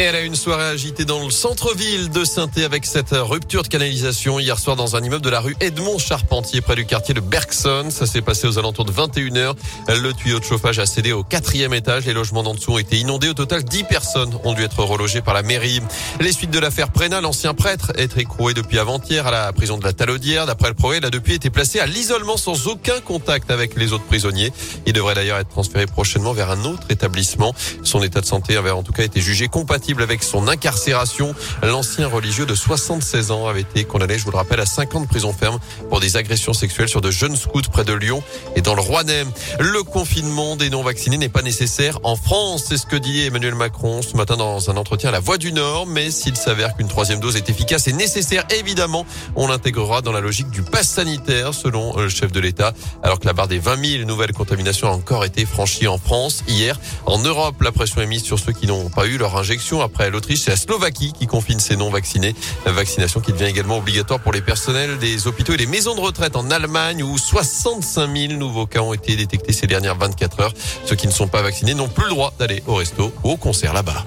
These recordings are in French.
Elle a une soirée agitée dans le centre-ville de saint avec cette rupture de canalisation hier soir dans un immeuble de la rue Edmond Charpentier près du quartier de Bergson. Ça s'est passé aux alentours de 21h. Le tuyau de chauffage a cédé au quatrième étage. Les logements d'en dessous ont été inondés. Au total, 10 personnes ont dû être relogées par la mairie. Les suites de l'affaire Prénat, l'ancien prêtre est écroué depuis avant-hier à la prison de la Talaudière. D'après le progrès, il a depuis été placé à l'isolement sans aucun contact avec les autres prisonniers. Il devrait d'ailleurs être transféré prochainement vers un autre établissement. Son état de santé avait en tout cas été jugé compatible avec son incarcération. L'ancien religieux de 76 ans avait été condamné, je vous le rappelle, à 50 ans de prison ferme pour des agressions sexuelles sur de jeunes scouts près de Lyon et dans le Rouennais. Le confinement des non-vaccinés n'est pas nécessaire en France, c'est ce que dit Emmanuel Macron ce matin dans un entretien à la Voix du Nord. Mais s'il s'avère qu'une troisième dose est efficace et nécessaire, évidemment, on l'intégrera dans la logique du pass sanitaire, selon le chef de l'État. Alors que la barre des 20 000 nouvelles contaminations a encore été franchie en France hier. En Europe, la pression est mise sur ceux qui n'ont pas eu leur injection après l'Autriche, c'est la Slovaquie qui confine ses non-vaccinés. Vaccination qui devient également obligatoire pour les personnels des hôpitaux et des maisons de retraite en Allemagne où 65 000 nouveaux cas ont été détectés ces dernières 24 heures. Ceux qui ne sont pas vaccinés n'ont plus le droit d'aller au resto ou au concert là-bas.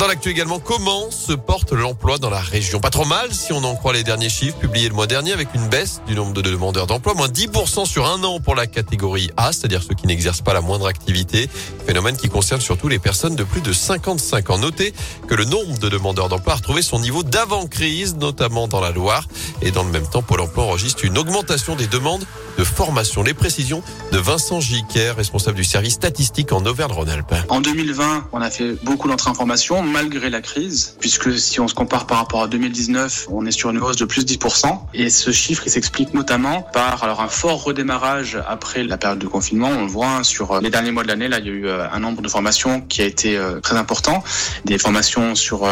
Dans l'actu également, comment se porte l'emploi dans la région? Pas trop mal si on en croit les derniers chiffres publiés le mois dernier avec une baisse du nombre de demandeurs d'emploi, moins 10% sur un an pour la catégorie A, c'est-à-dire ceux qui n'exercent pas la moindre activité. Phénomène qui concerne surtout les personnes de plus de 55 ans. Notez que le nombre de demandeurs d'emploi a retrouvé son niveau d'avant-crise, notamment dans la Loire. Et dans le même temps, Pôle emploi enregistre une augmentation des demandes de formation. Les précisions de Vincent Giquer, responsable du service statistique en Auvergne-Rhône-Alpes. En 2020, on a fait beaucoup d'entrées en formation malgré la crise, puisque si on se compare par rapport à 2019, on est sur une hausse de plus de 10%. Et ce chiffre, il s'explique notamment par alors un fort redémarrage après la période de confinement. On le voit hein, sur euh, les derniers mois de l'année, là, il y a eu euh, un nombre de formations qui a été euh, très important. Des formations sur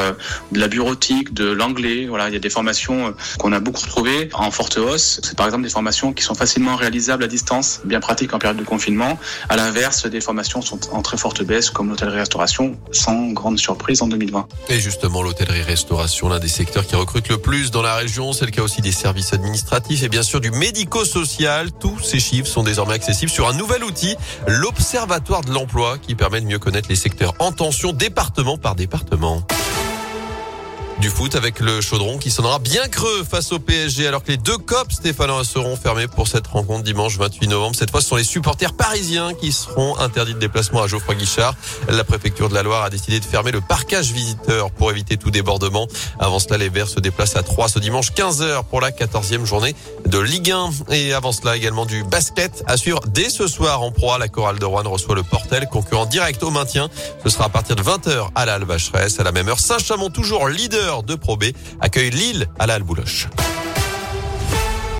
de la bureautique, de l'anglais. Voilà, il y a des formations qu'on a beaucoup retrouvées en forte hausse. C'est par exemple des formations qui sont facilement réalisables à distance, bien pratiques en période de confinement. À l'inverse, des formations sont en très forte baisse, comme l'hôtellerie-restauration, sans grande surprise 2020. Et justement, l'hôtellerie-restauration, l'un des secteurs qui recrute le plus dans la région, c'est le cas aussi des services administratifs et bien sûr du médico-social. Tous ces chiffres sont désormais accessibles sur un nouvel outil, l'Observatoire de l'emploi, qui permet de mieux connaître les secteurs en tension département par département du foot avec le chaudron qui sonnera bien creux face au PSG alors que les deux copes stéphanois seront fermés pour cette rencontre dimanche 28 novembre. Cette fois, ce sont les supporters parisiens qui seront interdits de déplacement à Geoffroy Guichard. La préfecture de la Loire a décidé de fermer le parcage visiteur pour éviter tout débordement. Avant cela, les Verts se déplacent à 3 ce dimanche 15h pour la 14e journée de Ligue 1. Et avant cela, également du basket à suivre dès ce soir en proie. La chorale de Rouen reçoit le Portel, concurrent direct au maintien. Ce sera à partir de 20h à la. À la même heure, Saint-Chamond, toujours leader de Pro accueille Lille à la.